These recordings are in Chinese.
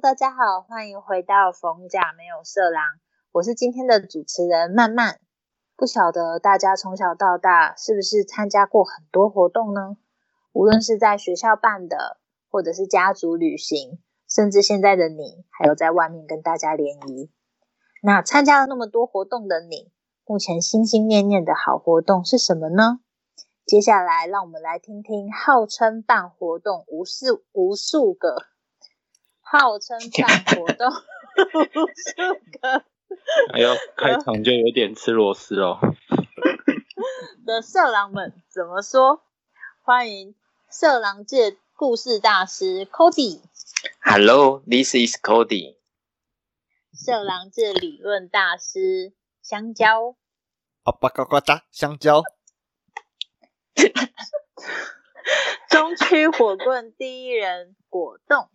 大家好，欢迎回到逢甲没有色狼，我是今天的主持人曼曼。不晓得大家从小到大是不是参加过很多活动呢？无论是在学校办的，或者是家族旅行，甚至现在的你，还有在外面跟大家联谊。那参加了那么多活动的你，目前心心念念的好活动是什么呢？接下来，让我们来听听号称办活动无数无数个，号称办活动 无数个，哎呦，开场就有点吃螺丝哦。的色狼们怎么说？欢迎色狼界故事大师 Cody。Hello，this is Cody。色狼界理论大师香蕉。啊吧嘎嘎哒，香蕉。中区火棍第一人果冻。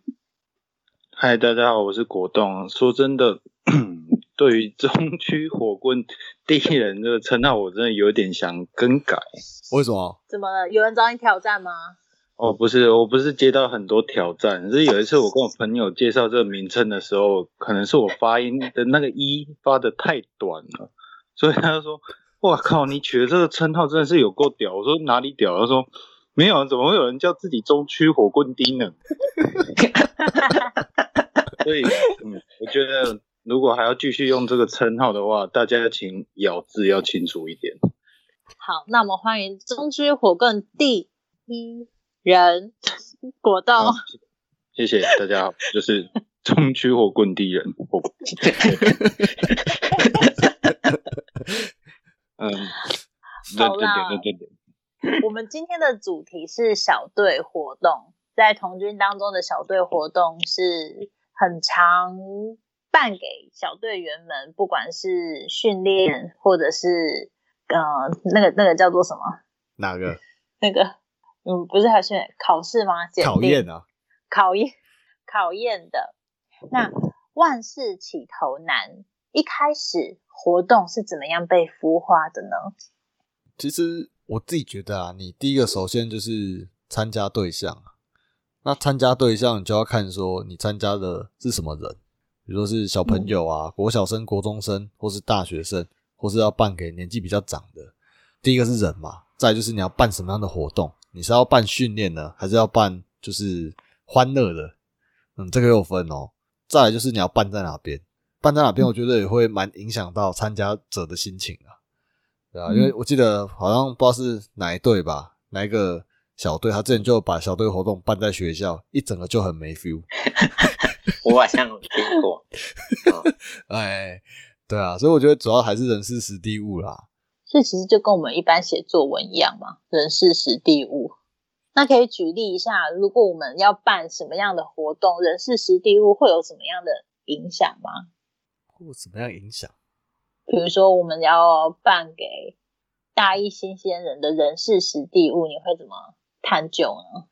嗨，大家好，我是果冻。说真的，对于中区火棍第一人这个称号，我真的有点想更改。为什么？怎么了？有人找你挑战吗？哦，不是，我不是接到很多挑战，是有一次我跟我朋友介绍这个名称的时候，可能是我发音的那个一发的太短了，所以他就说。哇靠！你取的这个称号真的是有够屌。我说哪里屌？他说没有，怎么会有人叫自己中区火棍丁呢？所以，嗯，我觉得如果还要继续用这个称号的话，大家请咬字要清楚一点。好，那我们欢迎中区火棍第一人果冻。谢谢大家好，就是中区火棍第一人。嗯，好啦，我们今天的主题是小队活动，在童军当中的小队活动是很常办给小队员们，不管是训练或者是呃那个那个叫做什么？哪个？那个嗯，不是还是考试吗？考验啊，考验考验的。那万事起头难，一开始。活动是怎么样被孵化的呢？其实我自己觉得啊，你第一个首先就是参加对象，那参加对象你就要看说你参加的是什么人，比如说是小朋友啊、国小生、国中生，或是大学生，或是要办给年纪比较长的。第一个是人嘛，再就是你要办什么样的活动，你是要办训练呢，还是要办就是欢乐的？嗯，这个有分哦。再来就是你要办在哪边。办在哪边，我觉得也会蛮影响到参加者的心情啊，对啊，因为我记得好像不知道是哪一队吧，哪一个小队，他之前就把小队活动办在学校，一整个就很没 feel。我好像听过。哎，对啊，所以我觉得主要还是人事实地物啦。所以其实就跟我们一般写作文一样嘛，人事实地物。那可以举例一下，如果我们要办什么样的活动，人事实地物会有什么样的影响吗？会怎么样影响？比如说，我们要办给大一新鲜人的人事实地物，你会怎么探究呢？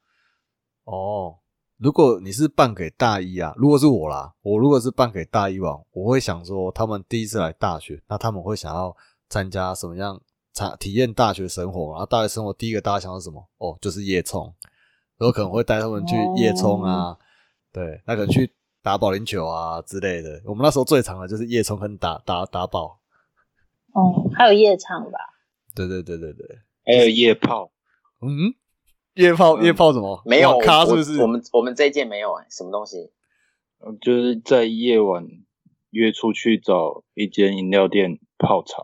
哦，如果你是办给大一啊，如果是我啦，我如果是办给大一网，我会想说，他们第一次来大学，那他们会想要参加什么样参体验大学生活？然后大学生活第一个大家想到什么？哦，就是夜冲，有可能会带他们去夜冲啊，对，那可能去。打保龄球啊之类的，我们那时候最长的就是夜冲跟打打打保。哦，还有夜场吧？对对对对对，还有夜炮。嗯，夜泡夜泡什么？没有咖是不是？我们我们这一届没有哎，什么东西？嗯，就是在夜晚约出去找一间饮料店泡茶。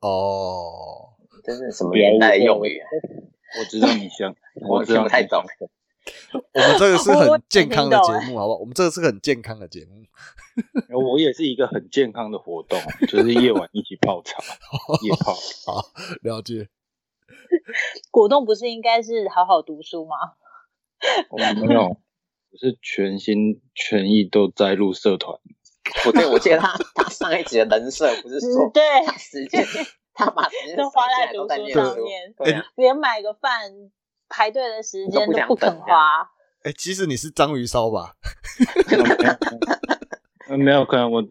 哦，这是什么年代用语？我知道你想，我听不太懂。我们这个是很健康的节目，好不好？我们这个是很健康的节目。我也是一个很健康的活动，就是夜晚一起泡茶，夜泡。好，了解。果冻不是应该是好好读书吗？我没有，我是全心全意都在入社团。我对我记得他他上一集的人设不是说对时间，他把时间都花在读书上面，连买个饭。排队的时间都不肯花。哎，其实你是章鱼烧吧？没有，可能我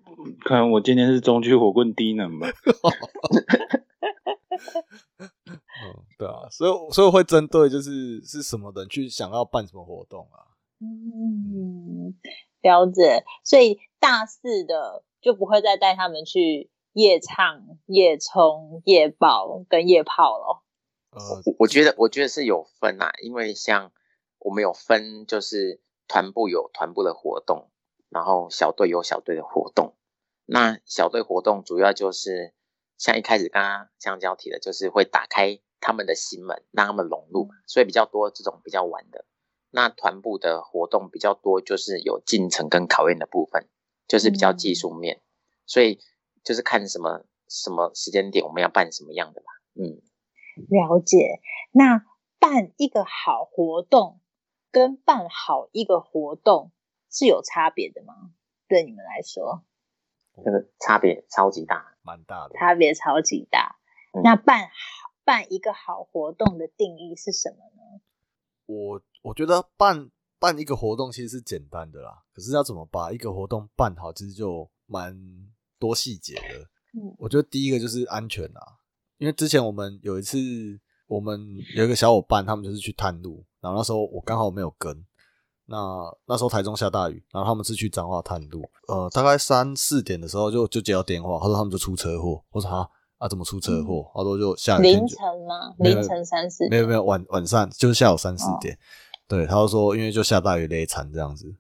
可能我今天是中区火棍低能吧。所以所以会针对就是是什么人去想要办什么活动啊？嗯，了解。所以大四的就不会再带他们去夜唱、夜冲、夜爆跟夜炮了。呃，我我觉得我觉得是有分啊，因为像我们有分，就是团部有团部的活动，然后小队有小队的活动。那小队活动主要就是像一开始刚刚香蕉提的，就是会打开他们的心门，让他们融入，所以比较多这种比较晚的。那团部的活动比较多，就是有进程跟考验的部分，就是比较技术面，所以就是看什么什么时间点我们要办什么样的吧。嗯，了解。那办一个好活动跟办好一个活动是有差别的吗？对你们来说，这个差别超级大。蛮大的。差别超级大。嗯那办好办一个好活动的定义是什么呢？我我觉得办办一个活动其实是简单的啦，可是要怎么把一个活动办好，其实就蛮多细节的。嗯我觉得第一个就是安全啦，因为之前我们有一次，我们有一个小伙伴，他们就是去探路，然后那时候我刚好没有跟，那那时候台中下大雨，然后他们是去彰化探路，呃，大概三四点的时候就就接到电话，他说他们就出车祸，我说啊啊怎么出车祸？他说就下凌晨吗？凌晨三四没有没有晚晚上就是下午三四哦点，对，他就说因为就下大雨累惨这样子，嗯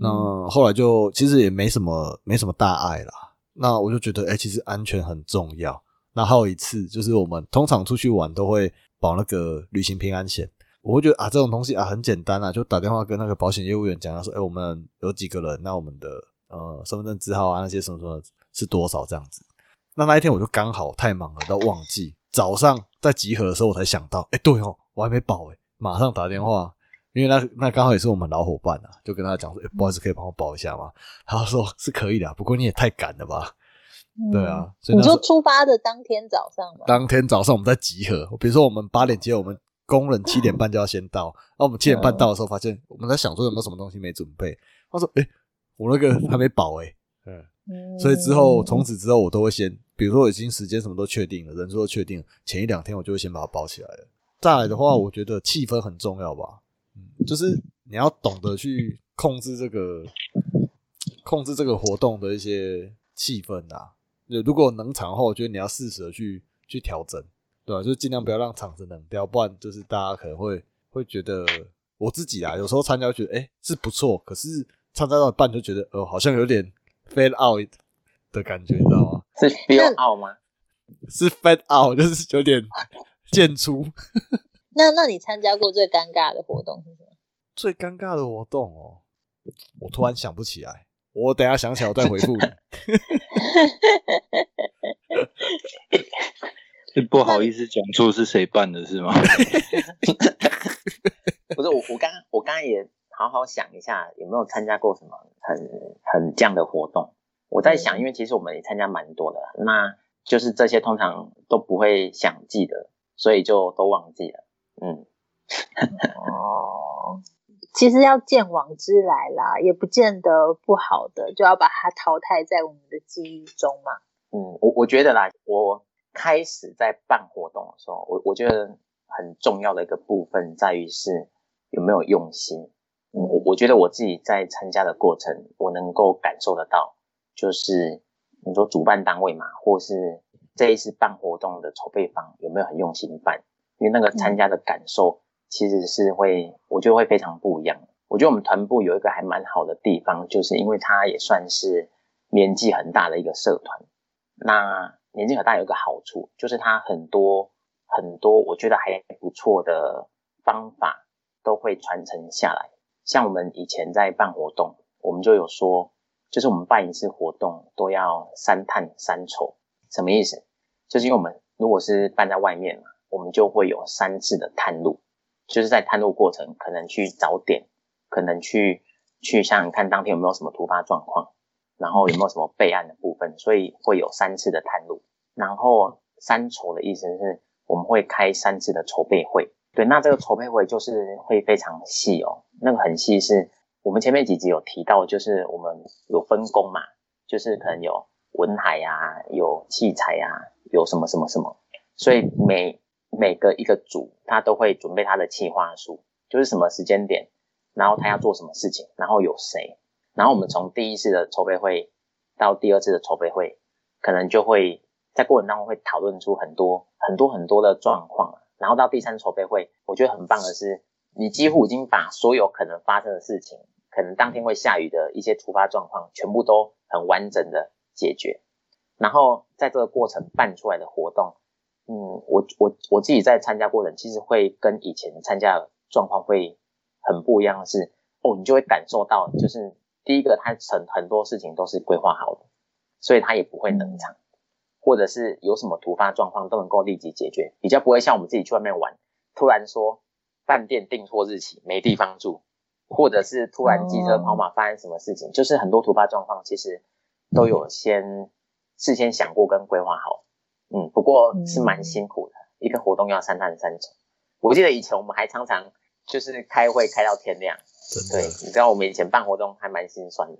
那后来就其实也没什么没什么大碍啦，那我就觉得哎、其实安全很重要。那还有一次就是我们通常出去玩都会保那个旅行平安险，我会觉得啊这种东西啊很简单啊，就打电话跟那个保险业务员讲，他说哎、我们有几个人，那我们的呃身份证字号啊那些什么什么是多少这样子。那那一天我就刚好太忙了，到忘记。早上在集合的时候，我才想到，哎、对哦，我还没保哎，马上打电话，因为那那刚好也是我们老伙伴啊，就跟他讲说，哎、不好意思，可以帮我保一下吗？他说是可以的，不过你也太赶了吧？对啊，所以嗯你说出发的当天早上吗？当天早上我们在集合，比如说我们八点接，我们工人七点半就要先到。那我们七点半到的时候，发现我们在想说有没有什么东西没准备。他说：“哎、我那个还没保哎、嗯，嗯所以之后从此之后，我都会先，比如说已经时间什么都确定了，人数都确定了，前一两天我就会先把它包起来了。再来的话，我觉得气氛很重要吧，嗯，就是你要懂得去控制这个控制这个活动的一些气氛啊。就如果冷场的话，我觉得你要适时的去去调整，对吧、就尽量不要让场子冷掉，不然就是大家可能会会觉得我自己啊，有时候参加觉得哎、诶是不错，可是参加到一半就觉得呃好像有点 fade out 的感觉，你知道吗？是 feel out 吗？是 fade out，就是有点渐出。那那你参加过最尴尬的活动是什么？最尴尬的活动哦，我突然想不起来，我等一下想起来我再回复你。是不好意思讲出是谁办的是吗？不是我，我刚我刚刚也好好想一下，有没有参加过什么很很这样的活动？我在想，嗯因为其实我们也参加蛮多的啦，那就是这些通常都不会想记得，所以就都忘记了。嗯，哦，其实要见往之来啦，也不见得不好的，就要把它淘汰在我们的记忆中嘛。嗯，我我觉得啦，我开始在办活动的时候，我我觉得很重要的一个部分在于是有没有用心。嗯，我我觉得我自己在参加的过程，我能够感受得到，就是你说主办单位嘛，或是这一次办活动的筹备方有没有很用心办，因为那个参加的感受其实是会，我觉得会非常不一样。我觉得我们团部有一个还蛮好的地方，就是因为它也算是年纪很大的一个社团。那年纪很大有一个好处，就是它很多很多我觉得还不错的方法都会传承下来。像我们以前在办活动，我们就有说，就是我们办一次活动都要三探三筹，什么意思？就是因为我们如果是办在外面嘛，我们就会有三次的探路，就是在探路过程可能去找点，可能去去想想看当天有没有什么突发状况。然后有没有什么备案的部分，所以会有三次的探路。然后三筹的意思是我们会开三次的筹备会。对，那这个筹备会就是会非常细哦，那个很细是我们前面几集有提到，就是我们有分工嘛，就是可能有文海啊，有器材啊，有什么什么什么，所以每每个一个组他都会准备他的企划书，就是什么时间点，然后他要做什么事情，然后有谁。然后我们从第一次的筹备会到第二次的筹备会，可能就会在过程当中会讨论出很多很多很多的状况。然后到第三次筹备会，我觉得很棒的是，你几乎已经把所有可能发生的事情，可能当天会下雨的一些突发状况，全部都很完整的解决。然后在这个过程办出来的活动，嗯，我我我自己在参加过程，其实会跟以前参加状况会很不一样的是，哦，你就会感受到，就是第一个，它很很多事情都是规划好的，所以它也不会冷场。或者是有什么突发状况都能够立即解决，比较不会像我们自己去外面玩，突然说饭店订错日期没地方住，或者是突然机车跑马发生什么事情，就是很多突发状况其实都有先事先想过跟规划好，嗯，不过是蛮辛苦的，一个活动要三探三重。我记得以前我们还常常就是开会开到天亮，对，你知道我们以前办活动还蛮心酸的。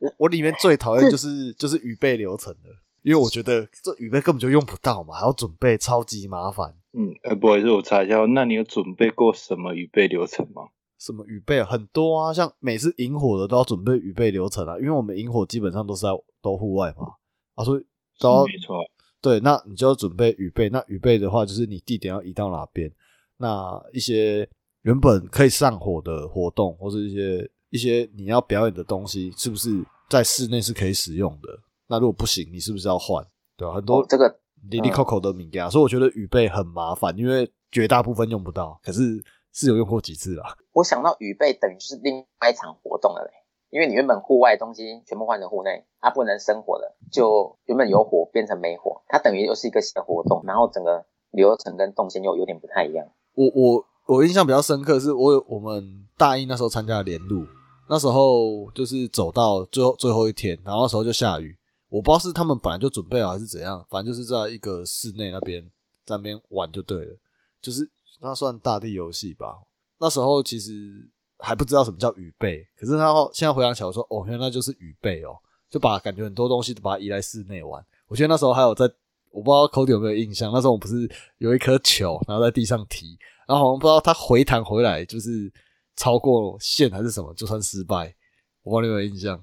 我我里面最讨厌就是 就是预备流程的。因为我觉得这预备根本就用不到嘛，还要准备，超级麻烦。嗯，呃，不好意思，我查一下，那你有准备过什么预备流程吗？什么预备很多啊，像每次引火的都要准备预备流程啊，因为我们引火基本上都是在都户外嘛，啊，所以都要没错。对，那你就要准备预备。那预备的话，就是你地点要移到哪边，那一些原本可以上火的活动，或者一些一些你要表演的东西，是不是在室内是可以使用的？那如果不行，你是不是要换？对吧？很多这个滴滴 Coco 的名家，所以我觉得预备很麻烦，因为绝大部分用不到。可是是有用过几次啦。我想到预备等于就是另外一场活动了嘞，因为你原本户外东西全部换成户内，它不能生火了，就原本有火变成没火，它等于又是一个新的活动，然后整个流程跟动线又有点不太一样。我我我印象比较深刻是，我我们大一那时候参加联路，那时候就是走到最后最后一天，然后那时候就下雨。我不知道是他们本来就准备好还是怎样，反正就是在一个室内那边在那边玩就对了，就是那算大地游戏吧。那时候其实还不知道什么叫预备，可是他现在回想起来说，哦，原来那就是预备哦，就把感觉很多东西都把它移来室内玩。我记得那时候还有在，我不知道 Cody 有没有印象，那时候我们不是有一颗球，然后在地上踢，然后好像不知道它回弹回来就是超过线还是什么，就算失败。我不知道你有没有印象。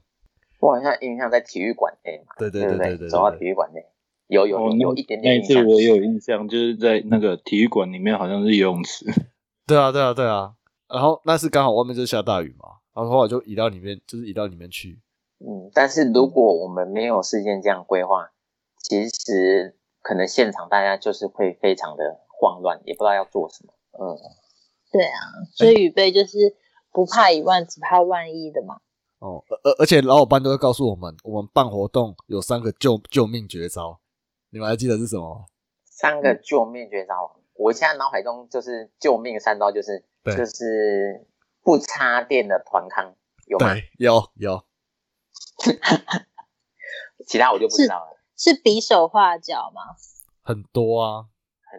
我好像印象在体育馆内嘛，对对对对对，走到体育馆内，有有有一点点印象。那次我有印象，就是在那个体育馆里面，好像是游泳池。对啊对啊对啊，然后那是刚好外面就下大雨嘛，然后后来就移到里面，就是移到里面去。嗯，但是如果我们没有事先这样规划，其实可能现场大家就是会非常的慌乱，也不知道要做什么。嗯，对啊，所以预备就是不怕一万，只怕万一的嘛。哦，而而且老伙伴都会告诉我们，我们办活动有三个救救命绝招，你们还记得是什么？三个救命绝招，我现在脑海中就是救命三招，就是就是不插电的团康，有吗？有有，其他我就不知道了。是比手画脚吗？很多啊，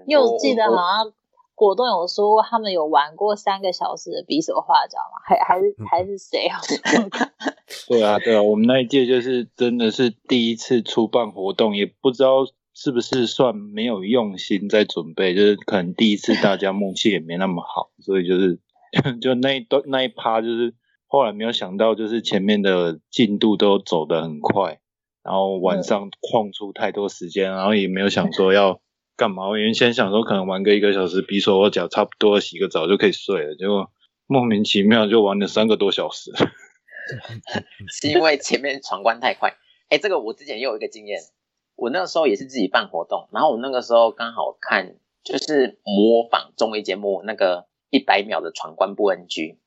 因为我记得好像。果冻有说过，他们有玩过三个小时的比手画脚吗？还还是还是谁啊？对啊，对啊，我们那一届就是真的是第一次出办活动，也不知道是不是算没有用心在准备，就是可能第一次大家默契也没那么好，所以就是 就那一段那一趴，就是后来没有想到，就是前面的进度都走得很快，然后晚上空出太多时间，然后也没有想说要。干嘛？我原先想说可能玩个一个小时，比手画脚，差不多洗个澡就可以睡了。结果莫名其妙就玩了三个多小时。是因为前面闯关太快。哎，这个我之前也有一个经验，我那个时候也是自己办活动，然后我那个时候刚好看就是模仿综艺节目那个一百秒的闯关不 NG，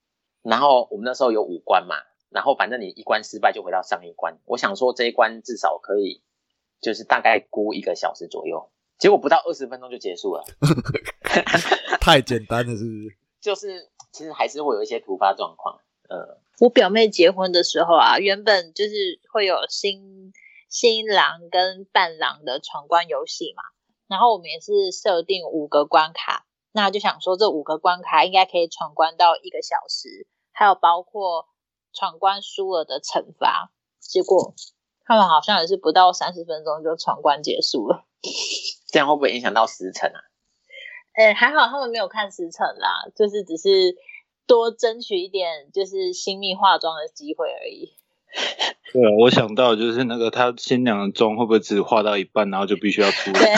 然后我们那时候有五关嘛，然后反正你一关失败就回到上一关。我想说这一关至少可以就是大概估一个小时左右。结果不到二十分钟就结束了，太简单了，是不是？就是其实还是会有一些突发状况。呃，我表妹结婚的时候啊，原本就是会有新新郎跟伴郎的闯关游戏嘛，然后我们也是设定五个关卡，那就想说这五个关卡应该可以闯关到一个小时，还有包括闯关输了的惩罚。结果他们好像也是不到三十分钟就闯关结束了。这样会不会影响到时辰啊？哎，还好他们没有看时辰啦，就是只是多争取一点就是新密化妆的机会而已。对啊，我想到就是那个他新娘的妆会不会只化到一半，然后就必须要出来？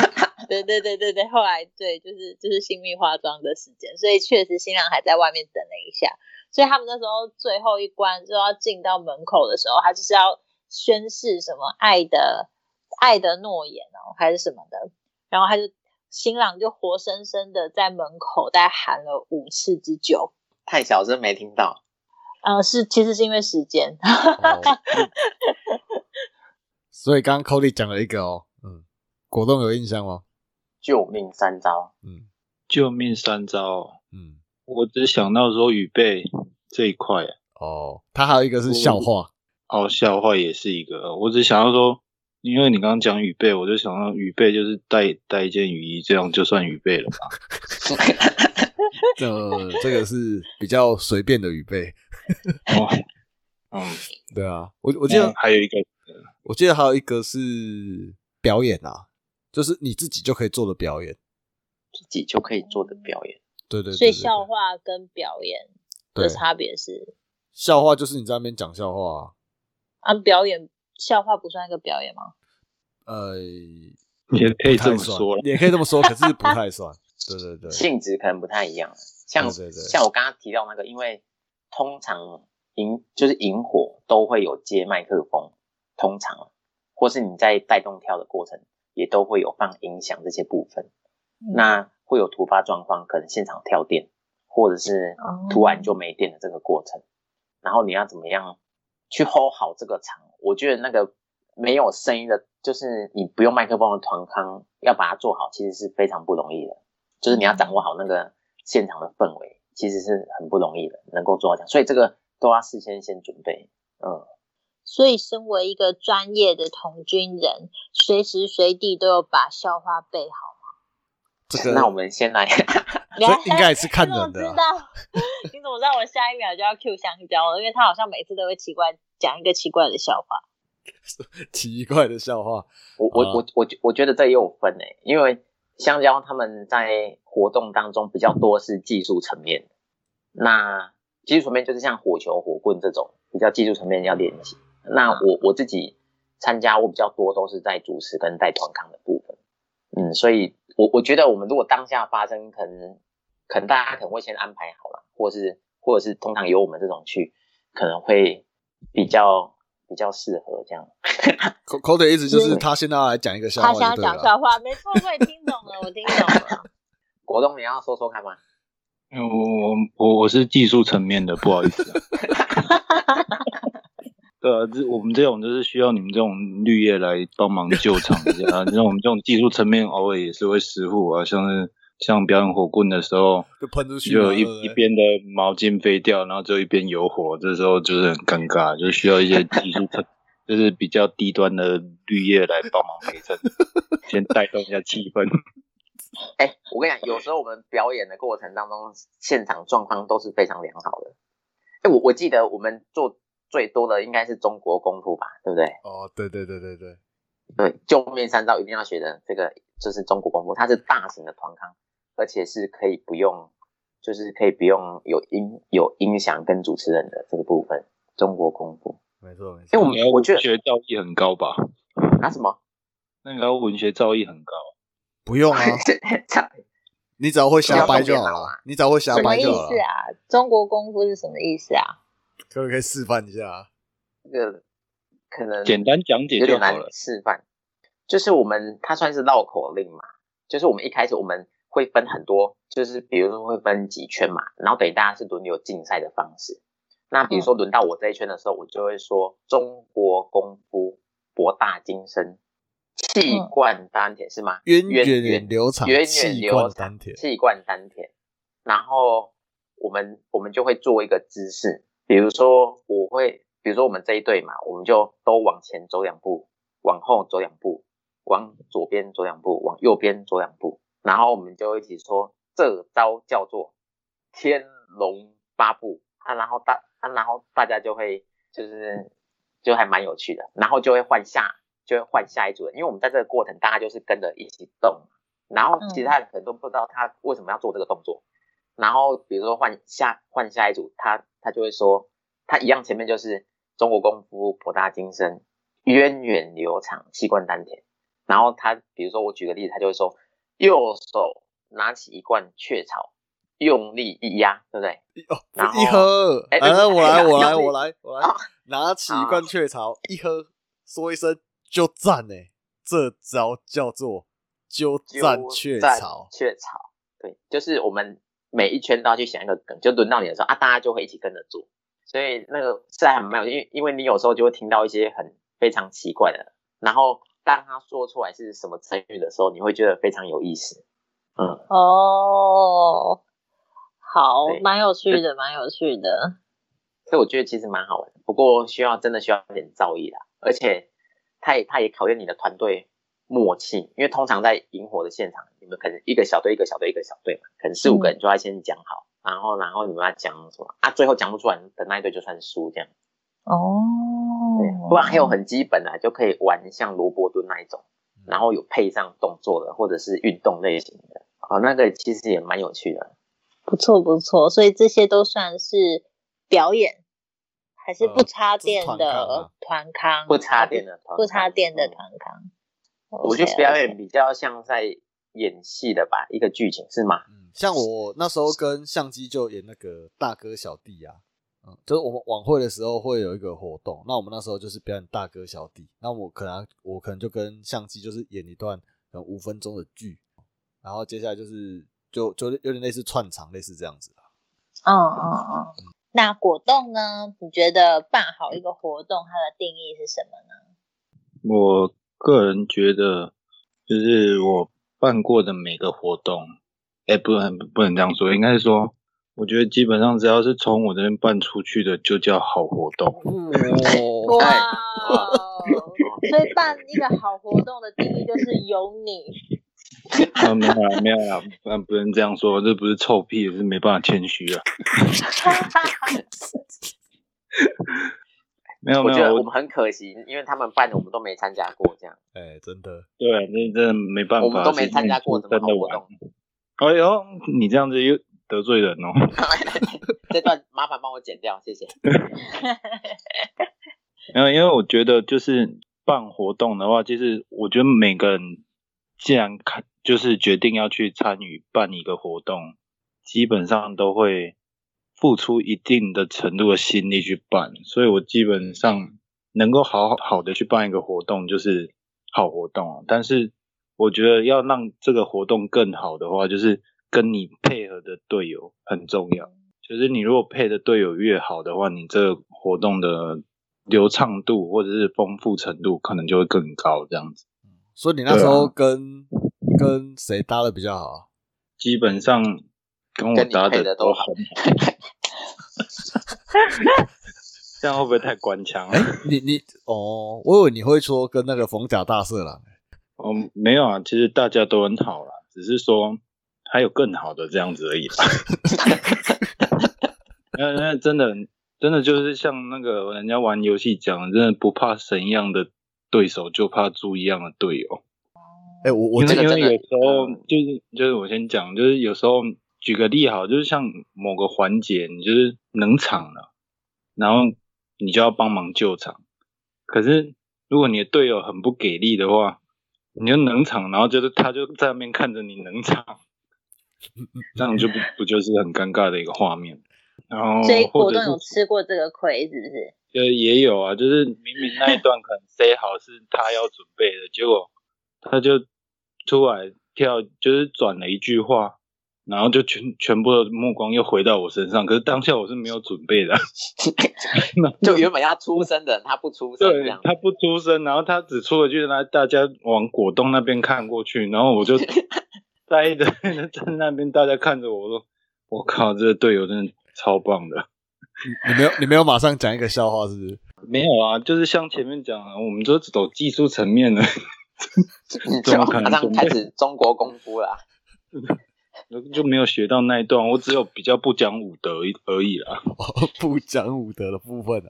对对对对对对，后来对，就是就是新密化妆的时间，所以确实新娘还在外面等了一下。所以他们那时候最后一关就要进到门口的时候，他就是要宣誓什么爱的爱的诺言哦，还是什么的。然后他就新郎就活生生的在门口在喊了五次之久。太小声没听到。呃，是其实是因为时间。所以刚刚 Cody 讲了一个哦，嗯，果冻有印象吗？救命三招，嗯，救命三招，嗯，我只想到说预备这一块哦，他还有一个是笑话，哦，笑话也是一个，我只想到说，因为你刚刚讲预备，我就想到预备就是带带一件雨衣，这样就算预备了吧？这这个是比较随便的预备。哦，嗯，对啊，我我记得还有一个，我记得还有一个是表演啊，就是你自己就可以做的表演，自己就可以做的表演。对对，所以笑话跟表演的差别是，笑话就是你在那边讲笑话啊，表演笑话不算一个表演吗？呃，也可以这么说，也可以这么说，可是不太算。对对对，性质可能不太一样。像像我刚刚提到那个，因为通常萤就是萤火都会有接麦克风，通常或是你在带动跳的过程也都会有放音响这些部分。那会有突发状况，可能现场跳电，或者是突然就没电的这个过程，然后你要怎么样去 hold 好这个场？我觉得那个没有声音的，就是你不用麦克风的团康，要把它做好，其实是非常不容易的。就是你要掌握好那个现场的氛围，其实是很不容易的，能够做到这样，所以这个都要事先先准备。嗯，所以身为一个专业的童军人，随时随地都有把笑话背好吗？这个，那我们先来，应该也是看人的。知道？你怎么知道我下一秒就要 Q 香蕉了？因为他好像每次都会奇怪讲一个奇怪的笑话。奇怪的笑话，我我我我我觉得这也有分诶，因为。香蕉他们在活动当中比较多是技术层面，那技术层面就是像火球、火棍这种比较技术层面要练习。那我我自己参加我比较多都是在主持跟带团康的部分，嗯，所以我我觉得我们如果当下发生，可能可能大家可能会先安排好了，或是或者是通常由我们这种去，可能会比较。比较适合这样。口口的意思就是他现在要来讲一个笑话，他想要讲笑话，没错，我也听懂了，我听懂了。国栋，你要说说看吗？我我我我是技术层面的，不好意思。对啊，这我们这种就是需要你们这种绿叶来帮忙救场一下。像我们这种技术层面，偶尔也是会失误啊，像是。像表演火棍的时候，就喷出去，就一一边的毛巾飞掉，然后就一边有火，这时候就是很尴尬，就需要一些技术层，就是比较低端的绿叶来帮忙陪衬，先带动一下气氛。哎，我跟你讲，有时候我们表演的过程当中，现场状况都是非常良好的。哎，我我记得我们做最多的应该是中国功夫吧，对不对？哦，对对对对对，对，救命三招一定要学的，这个就是中国功夫，它是大型的团康。而且是可以不用，就是可以不用有音有音响跟主持人的这个部分，中国功夫，没错没错。因为我们我觉得学造诣很高吧？拿什么？那个文学造诣很高，不用啊，你只要会瞎掰就好了。你只要会瞎掰就好了。什么意思啊？中国功夫是什么意思啊？可不可以示范一下？这个可能简单讲解就好了。示范就是我们它算是绕口令嘛，就是我们一开始我们。会分很多，就是比如说会分几圈嘛，然后等于大家是轮流竞赛的方式。那比如说轮到我这一圈的时候，我就会说中国功夫博大精深，气贯丹田是吗？源远流长，源远流长，气贯丹田。然后我们我们就会做一个姿势，比如说我会，比如说我们这一队嘛，我们就都往前走两步，往后走两步，往左边走两步，往右边走两步。然后我们就一起说，这招叫做天龙八部。啊，然后大啊，然后大家就会就是就还蛮有趣的，然后就会换下，就会换下一组人，因为我们在这个过程，大家就是跟着一起动，然后其他人可能都不知道他为什么要做这个动作，然后比如说换下换下一组，他他就会说，他一样前面就是中国功夫博大精深，源远流长，气贯丹田。然后他比如说我举个例子，他就会说，右手拿起一罐雀巢，用力一压，对不对？哦然，后一喝，哎来，我来，哎我来，我来，我来，拿起一罐雀巢，一喝，说一声就赞呢，这招叫做鸠占雀巢。雀巢，对，就是我们每一圈都要去想一个梗，就轮到你的时候啊，大家就会一起跟着做，所以那个是还蛮有，因为因为你有时候就会听到一些很非常奇怪的，然后当他说出来是什么成语的时候，你会觉得非常有意思。嗯，哦，好对，蛮有趣的，蛮有趣的。所以我觉得其实蛮好玩的，不过需要真的需要一点造诣啦，而且它也它也考验你的团队默契，因为通常在萤火的现场，你们可能一个小队一个小队一个小队嘛，可能四五个人就要先讲好，然后然后你们要讲什么啊，最后讲不出来的那一队就算输这样。哦，对，不然还有很基本的，就可以玩像萝卜蹲那一种，然后有配上动作的或者是运动类型的，哦，那个其实也蛮有趣的。不错不错，所以这些都算是表演，还是呃不插电的团康？不插电的不插电的嗯团康。我觉得表演比较像在演戏的吧，一个剧情是吗？嗯，像我那时候跟相机就演那个大哥小弟啊，嗯，就是我们晚会的时候会有一个活动，那我们那时候就是表演大哥小弟，那我可能我可能就跟相机就是演一段可能五分钟的剧，然后接下来就是就就有点类似串场，类似这样子啊。嗯嗯嗯。那果冻呢？你觉得办好一个活动，它的定义是什么呢？我个人觉得，就是我办过的每个活动，哎、不能不能这样说，应该是说，我觉得基本上只要是从我这边办出去的，就叫好活动。哦，哇！所以办一个好活动的定义就是有你。啊，没有啦，没有啦，不然不能这样说，这不是臭屁，是没办法谦虚啊。没有没有，我我觉得我们很可惜，因为他们办的我们都没参加过，这样哎，真的，对，那真的没办法，我们都没参加过是什么好活动。。哎呦，你这样子又得罪人哦。这段麻烦帮我剪掉，谢谢。没有，因为我觉得就是办活动的话，就是我觉得每个人既然看就是决定要去参与办一个活动，基本上都会付出一定的程度的心力去办，所以我基本上能够好好的去办一个活动，就是好活动啊。但是我觉得要让这个活动更好的话，就是跟你配合的队友很重要。就是你如果配的队友越好的话，你这个活动的流畅度或者是丰富程度可能就会更高。这样子，所以你那时候跟、跟谁搭的比较好啊？基本上跟我搭的都很好。这样会不会太官腔了？哎、你你哦，我以为你会说跟那个冯甲大色狼。哦，没有啊，其实大家都很好啦，只是说还有更好的这样子而已啦。那那真的真的就是像那个人家玩游戏讲，真的不怕神一样的对手，就怕猪一样的队友。哎、我我因为有时候嗯就是就是我先讲，就是有时候举个例好，就是像某个环节你就是冷场了，然后你就要帮忙救场。可是如果你的队友很不给力的话，你就冷场，然后就是他就在那边看着你冷场，这样就不不就是很尴尬的一个画面。然后所以果冻有吃过这个亏，是不是？呃，也有啊，就是明明那一段可能 say 好是他要准备的，结果他就出来跳，就是转了一句话，然后就全全部的目光又回到我身上。可是当下我是没有准备的，就原本要出声的人，他不出声，这样对他不出声，然后他只出了句，然后大家往果冻那边看过去，然后我就呆着 在那边，大家看着我说：“我靠，这个队友真的超棒的。”你没有你没有马上讲一个笑话是不是？没有啊，就是像前面讲的，我们都走技术层面的，怎么可能马上开始中国功夫了。就没有学到那一段，我只有比较不讲武德而已啦。哦，不讲武德的部分啊。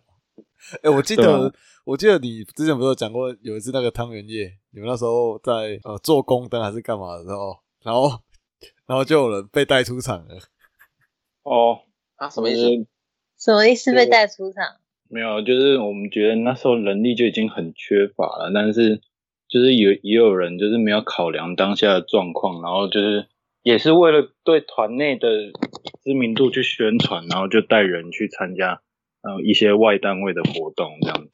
哎、我记对得、啊我记得你之前不是有讲过有一次那个汤圆夜，你们那时候在呃做宫灯还是干嘛的时候，然后 然后就有人被带出场了。哦，啊，什么意思？什么意思？被带出场？没有，就是我们觉得那时候人力就已经很缺乏了，但是就是有也有人就是没有考量当下的状况，然后就是也是为了对团内的知名度去宣传，然后就带人去参加呃一些外单位的活动这样子。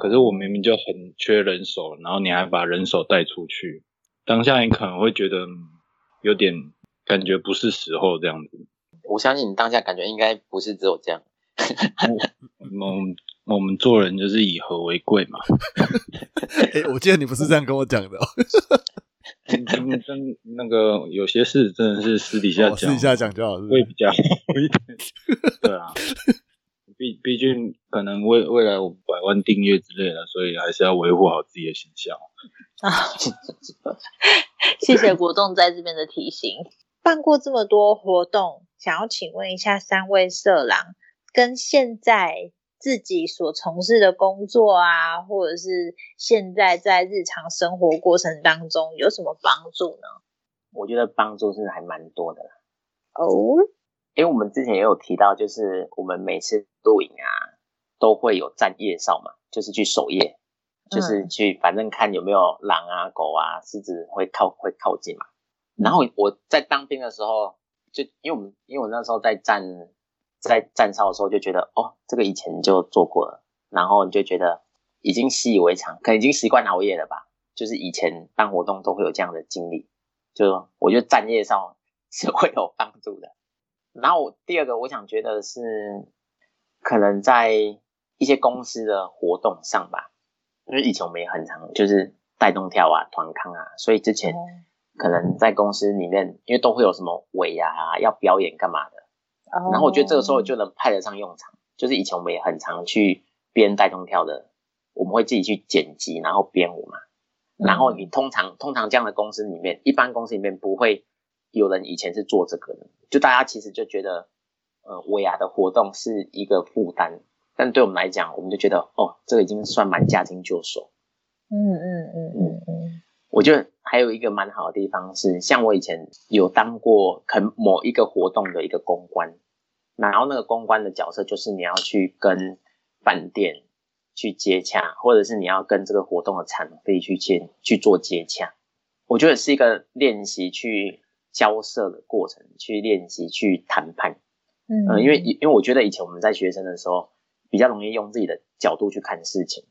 可是我明明就很缺人手，然后你还把人手带出去，当下你可能会觉得嗯有点感觉不是时候这样子。我相信你当下感觉应该不是只有这样。我们我们做人就是以和为贵嘛。哎、我记得你不是这样跟我讲的、哦，真 真那个有些事真的是私底下讲，哦私底下讲就好？会比较好一点。对啊，毕毕竟可能未未来我们百万订阅之类的，所以还是要维护好自己的形象。啊，谢谢国栋在这边的提醒。办过这么多活动，想要请问一下三位色狼，跟现在自己所从事的工作啊，或者是现在在日常生活过程当中有什么帮助呢？我觉得帮助是还蛮多的啦。哦，因为我们之前也有提到，就是我们每次露营啊，都会有站夜哨嘛，就是去守夜，就是去反正看有没有狼啊、狗啊、狮子会靠会靠近嘛。然后我在当兵的时候，就因为我们因为我那时候在站在站哨的时候，就觉得哦，这个以前就做过了，然后你就觉得已经习以为常，可能已经习惯熬夜了吧。就是以前办活动都会有这样的经历，就我觉得站夜哨 是会有帮助的。然后第二个我想觉得是，可能在一些公司的活动上吧，因为以前我们也很常就是带动跳啊、团康啊，所以之前可能在公司里面，因为都会有什么尾牙啊、要表演干嘛的，然后我觉得这个时候就能派得上用场。就是以前我们也很常去编带动跳的，我们会自己去剪辑，然后编舞嘛。然后你通常通常这样的公司里面，一般公司里面不会有人以前是做这个的，就大家其实就觉得，呃，尾牙的活动是一个负担，但对我们来讲，我们就觉得哦，这个已经算蛮驾轻就熟。嗯嗯嗯嗯嗯，我觉得还有一个蛮好的地方是，像我以前有当过肯某一个活动的一个公关，然后那个公关的角色就是你要去跟饭店去接洽，或者是你要跟这个活动的场地去接去做接洽。我觉得是一个练习去交涉的过程，去练习去谈判。嗯嗯、因为因为我觉得以前我们在学生的时候，比较容易用自己的角度去看事情。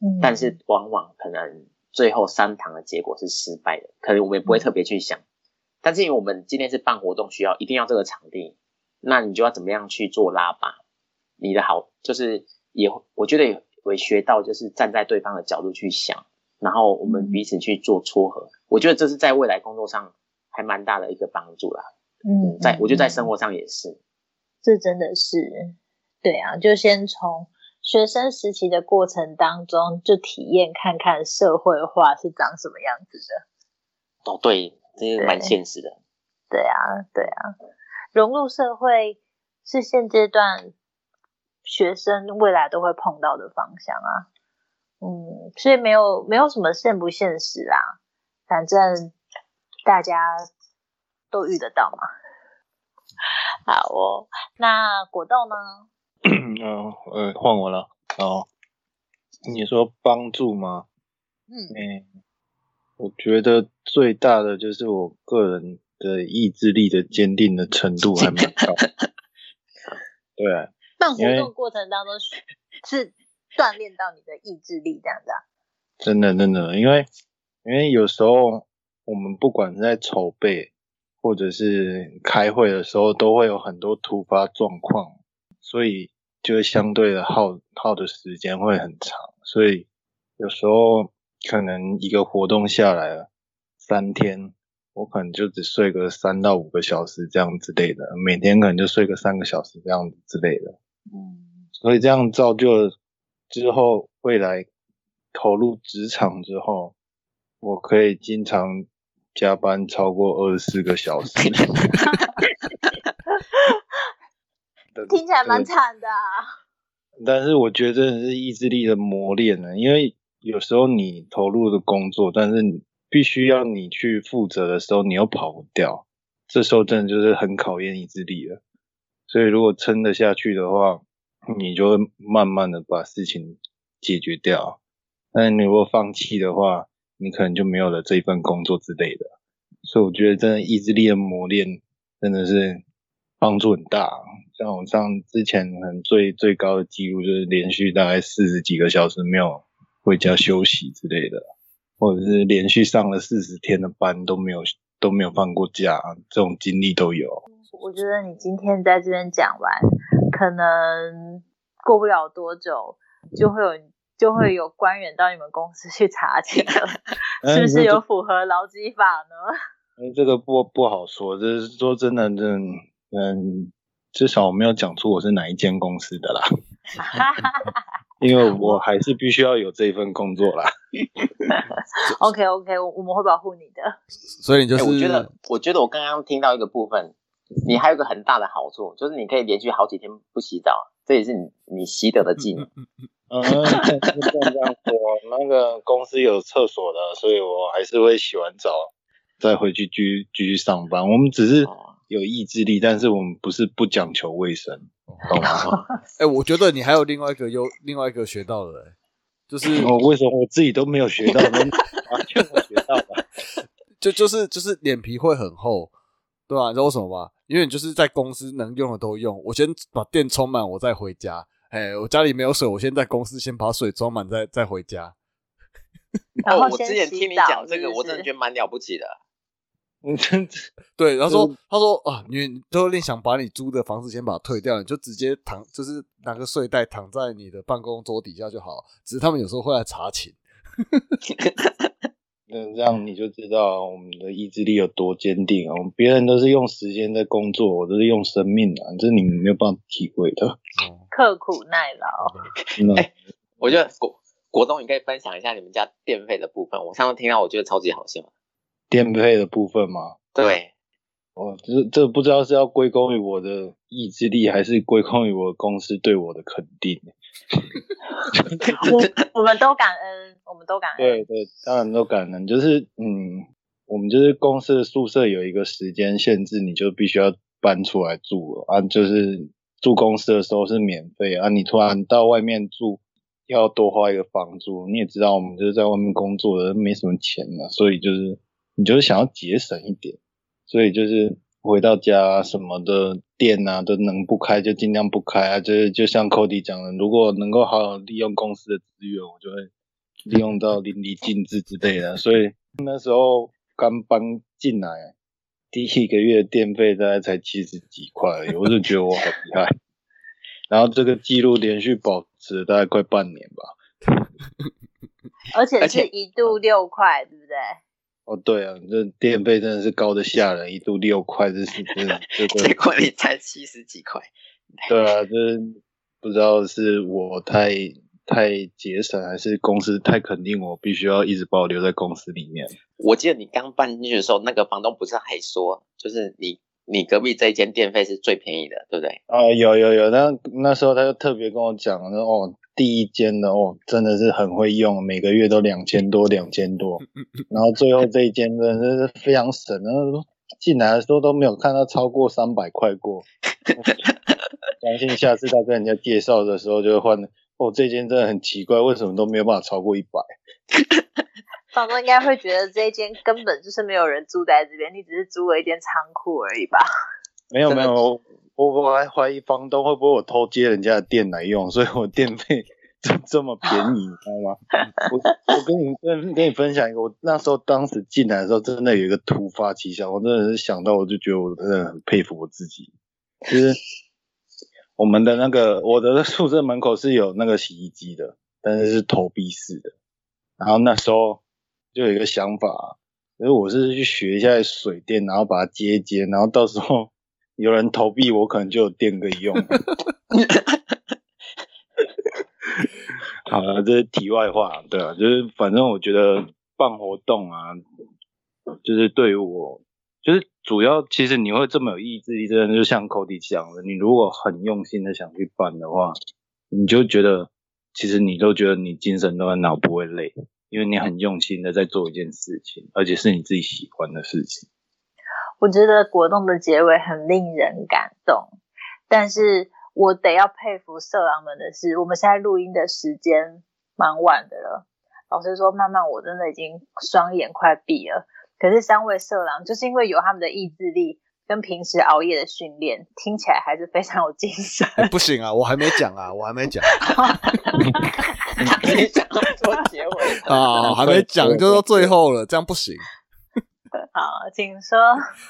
嗯但是往往可能最后三堂的结果是失败的，可能我们也不会特别去想。但是因为我们今天是办活动，需要一定要这个场地，那你就要怎么样去做拉拔？你的好就是也我觉得也会学到，就是站在对方的角度去想，然后我们彼此去做撮合。我觉得这是在未来工作上还蛮大的一个帮助啦。嗯，在我觉得在嗯生活上也是。这真的是，对啊，就先从学生时期的过程当中，就体验看看社会化是长什么样子的。哦，对，这是蛮对现实的。对啊，对啊，融入社会是现阶段学生未来都会碰到的方向啊。嗯，所以没有没有什么现不现实啊，反正大家都遇得到嘛。好哦，那果冻呢？嗯 呃，换我了哦。你说帮助吗？嗯嗯，我觉得最大的就是我个人的意志力的坚定的程度还蛮高。对啊，办活动过程当中是是锻炼到你的意志力这样子啊。真的真的，因为因为有时候我们不管是在筹备或者是开会的时候，都会有很多突发状况，所以就相对的耗耗的时间会很长，所以有时候可能一个活动下来了三天，我可能就只睡个三到五个小时这样之类的，每天可能就睡个三个小时这样子之类的。嗯所以这样造就了之后未来投入职场之后，我可以经常加班超过二十四个小时。听起来蛮对惨的、啊。但是我觉得真的是意志力的磨练呢，因为有时候你投入的工作，但是你必须要你去负责的时候，你又跑不掉，这时候真的就是很考验意志力了。所以如果撑得下去的话，你就会慢慢的把事情解决掉。但你如果放弃的话，你可能就没有了这一份工作之类的。所以我觉得真的意志力的磨练真的是帮助很大。像我上之前很最最高的记录就是连续大概四十几个小时没有回家休息之类的，或者是连续上了四十天的班都没有都没有放过假，这种经历都有。我觉得你今天在这边讲完，可能过不了多久就会有就会有官员到你们公司去查寝了，是不是有符合劳基法呢？哎，这个不不好说，这是说真的，这嗯。至少我没有讲出我是哪一间公司的啦，因为我还是必须要有这一份工作啦。OK OK，我我们会保护你的。所以就是，我觉得，我觉得我刚刚听到一个部分，你还有个很大的好处，就是你可以连续好几天不洗澡，这也是你你习得的技能。嗯，这样子，我，那个公司有厕所的，所以我还是会洗完澡再回去继继续上班。我们只是。有意志力，但是我们不是不讲求卫生，懂吗？哎，我觉得你还有另外一个优另外一个学到的，就是我为什么我自己都没有学到，完全没学到 的，就就是就是脸皮会很厚，对啊？你知道为什么吗？因为你就是在公司能用的都用，我先把电充满，我再回家。哎，我家里没有水，我先在公司先把水装满，再再回家。哦，我之前听你讲这个，我真的觉得蛮了不起的。嗯，真 对，然后说，他说啊，你都有点想把你租的房子先把它退掉，你就直接躺，就是拿个睡袋躺在你的办公桌底下就好。只是他们有时候会来查寝。那这样你就知道我们的意志力有多坚定啊！别人都是用时间在工作，我都是用生命啊，这你们没有办法体会的。刻苦耐劳。哎，我觉得国国东，你可以分享一下你们家电费的部分。我上次听到，我觉得超级好笑。电费的部分吗？对，哦，这这不知道是要归功于我的意志力，还是归功于我公司对我的肯定。我我们都感恩，我们都感恩。对对，当然都感恩。就是嗯，我们就是公司的宿舍有一个时间限制，你就必须要搬出来住了啊。就是住公司的时候是免费啊，你突然到外面住要多花一个房租。你也知道，我们就是在外面工作的，没什么钱啊，所以就是。你就是想要节省一点，所以就是回到家什么的店啊都能不开就尽量不开啊。就是就像 Cody 讲的，如果能够好好利用公司的资源，我就会利用到淋漓尽致之类的。所以那时候刚搬进来，第一个月电费大概才七十几块，而已，我就觉得我好厉害。然后这个记录连续保持大概快半年吧，而且是一度六块，对不对？哦，对啊，这电费真的是高的吓人，一度六块，这是真的，结果你才七十几块。对啊，这不知道是我太太节省，还是公司太肯定我必须要一直把我留在公司里面。我记得你刚搬进去的时候，那个房东不是还说，就是你你隔壁这一间电费是最便宜的，对不对？啊，有有有，那那时候他就特别跟我讲，说哦。第一间的哦，真的是很会用，每个月都两千多，两千多。然后最后这一间真的是非常省，然后进来的时候都没有看到超过三百块过。相信下次再跟人家介绍的时候就会换。哦，这间真的很奇怪，为什么都没有办法超过一百？房东应该会觉得这间根本就是没有人住在这边，你只是租了一间仓库而已吧？没有没有。我我还怀疑房东会不会我偷接人家的电来用，所以我电费这这么便宜，你知道吗？我我跟你跟跟你分享一个，我那时候当时进来的时候，真的有一个突发奇想，我真的是想到我就觉得我真的很佩服我自己。就是我们的那个我的宿舍门口是有那个洗衣机的，但是是投币式的。然后那时候就有一个想法，因为我是去学一下水电，然后把它接一接，然后到时候。有人投币，我可能就有电可以用。好了，这是题外话，对啊，就是反正我觉得办活动啊，就是对于我，就是主要其实你会这么有意志力，真的就像 Cody 讲的，你如果很用心的想去办的话，你就觉得其实你都觉得你精神都很脑不会累，因为你很用心的在做一件事情，而且是你自己喜欢的事情。我觉得果冻的结尾很令人感动。但是我得要佩服色狼们的是，我们现在录音的时间蛮晚的了。老实说，慢慢我真的已经双眼快闭了。可是三位色狼就是因为有他们的意志力跟平时熬夜的训练，听起来还是非常有精神。不行啊，我还没讲啊，我还没讲你想做结尾的啊，还没讲就到最后了，这样不行。好，请说。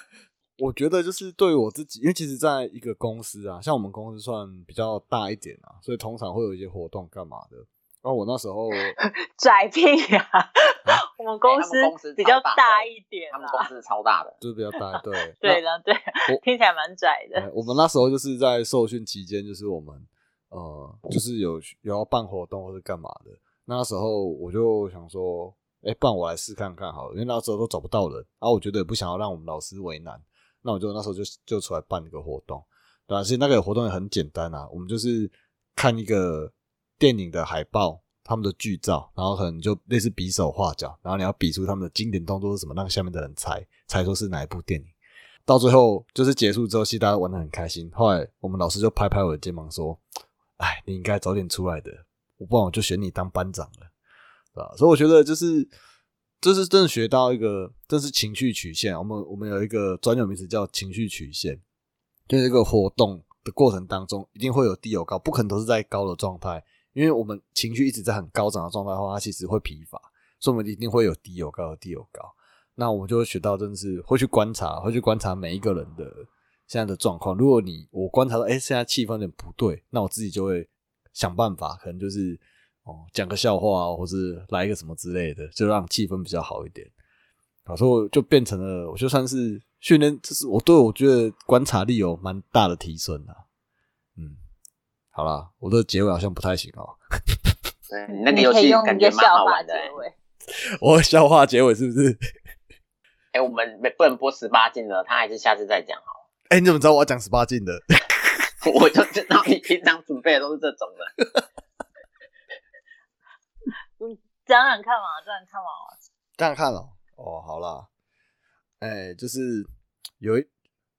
我觉得就是对我自己，因为其实在一个公司啊，像我们公司算比较大一点啊，所以通常会有一些活动干嘛的。然后我那时候 拽屁呀！我们公司比较大一点他们公司超大的，就是比较大，对对的，对，听起来蛮拽的。我们那时候就是在受训期间，就是我们呃，就是有有要办活动或者干嘛的。那时候我就想说，哎，不然我来试看看好了，因为那时候都找不到人，然后我觉得也不想要让我们老师为难。那我就那时候就就出来办一个活动，对吧？其实那个活动也很简单啊，我们就是看一个电影的海报，他们的剧照，然后可能就类似比手画脚，然后你要比出他们的经典动作是什么，让下面的人猜猜出是哪一部电影。到最后就是结束之后，其实大家玩的很开心。后来我们老师就拍拍我的肩膀说：“哎，你应该早点出来的，我不然我就选你当班长了，对吧？”所以我觉得就是。这是真的学到一个，这是情绪曲线。我们我们有一个专有名词叫情绪曲线，就是一个活动的过程当中，一定会有低有高，不可能都是在高的状态。因为我们情绪一直在很高涨的状态的话，它其实会疲乏，所以我们一定会有低有高，低有高。那我就会学到，真的是会去观察，会去观察每一个人的现在的状况。如果你我观察到，哎，现在气氛有点不对，那我自己就会想办法，可能就是。哦，讲个笑话，或是来一个什么之类的，就让气氛比较好一点。啊，所以就变成了，我就算是训练，就是我对我觉得观察力有蛮大的提升啊。嗯，好啦，我的结尾好像不太行哦。对，那个游戏感觉蛮好玩的。我笑话结尾是不是？哎，我们没不能播十八禁的，他还是下次再讲好。哎，你怎么知道我要讲十八禁的？我就知道你平常准备的都是这种的。讲讲看嘛，讲讲看嘛。讲讲看了哦，好了，哎，就是有一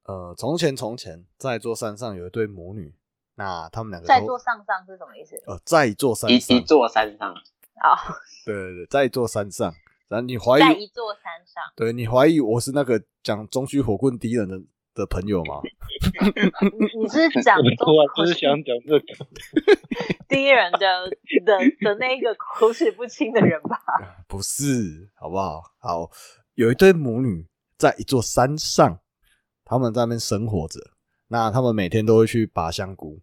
呃，从前从前，在一座山上有一对母女，那他们两个在座上上是什么意思？呃，在一座山上，一座山上。哦，对对对，在一座山上，然后你怀疑在一座山上，对你怀疑我是那个讲中虚火棍敌人的。的朋友吗？你是讲，我是想讲这个 第一人的的的那一个口齿不清的人吧？不是，好不好？好，有一对母女在一座山上，他们在那边生活着。那他们每天都会去拔香菇。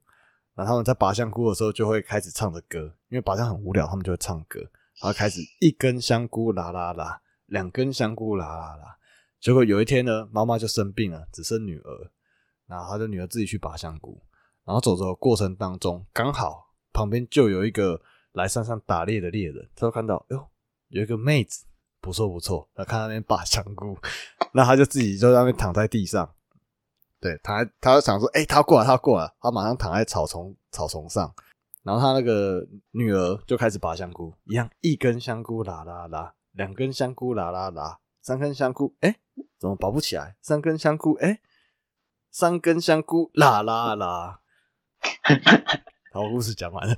那他们在拔香菇的时候，就会开始唱着歌，因为拔香很无聊，他们就会唱歌。然后开始一根香菇啦啦啦，两根香菇啦啦啦。结果有一天呢，妈妈就生病了，只剩女儿。然后他的女儿自己去拔香菇，然后走走过程当中，刚好旁边就有一个来山上打猎的猎人，他就看到，哟，有一个妹子，不错不错。他看那边拔香菇，那他就自己就在那边躺在地上。对他，他就想说，哎，他过来，他过来，他马上躺在草丛草丛上。然后他那个女儿就开始拔香菇，一样，一根香菇啦啦啦，两根香菇啦啦啦。三根香菇，哎，怎么拔不起来？三根香菇，哎，三根香菇，啦啦啦。好，故事讲完了。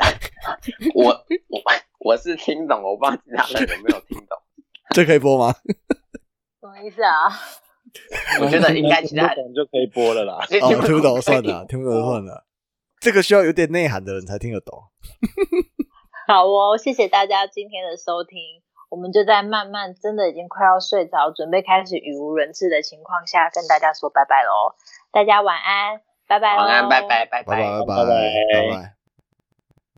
我我我是听懂，我不知道其他人有没有听懂。这可以播吗？什么意思啊？我觉得应该其他人就可以播了啦。哦，听不懂算了，听不懂算了。这个需要有点内涵的人才听得懂。好哦，谢谢大家今天的收听。我们就在慢慢真的已经快要睡着，准备开始语无伦次的情况下，跟大家说拜拜喽！大家晚安，拜拜晚安，拜拜，拜拜，拜拜，拜拜。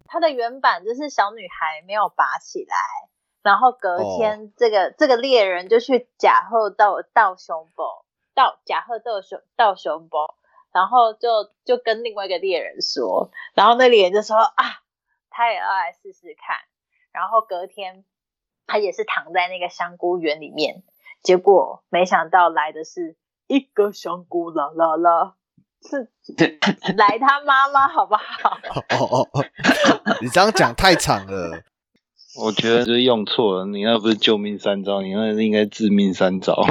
他的原版就是小女孩没有拔起来，然后隔天这个这个猎人就去假贺到到熊宝，到假贺到熊到熊宝，然后就就跟另外一个猎人说，然后那猎人就说啊，他也要来试试看，然后隔天。他也是躺在那个香菇园里面，结果没想到来的是一个香菇啦啦啦，是 来他妈妈好不好？哦哦，你这样讲太惨了。我觉得就是用错了，你那不是救命三招，你那是应该致命三招。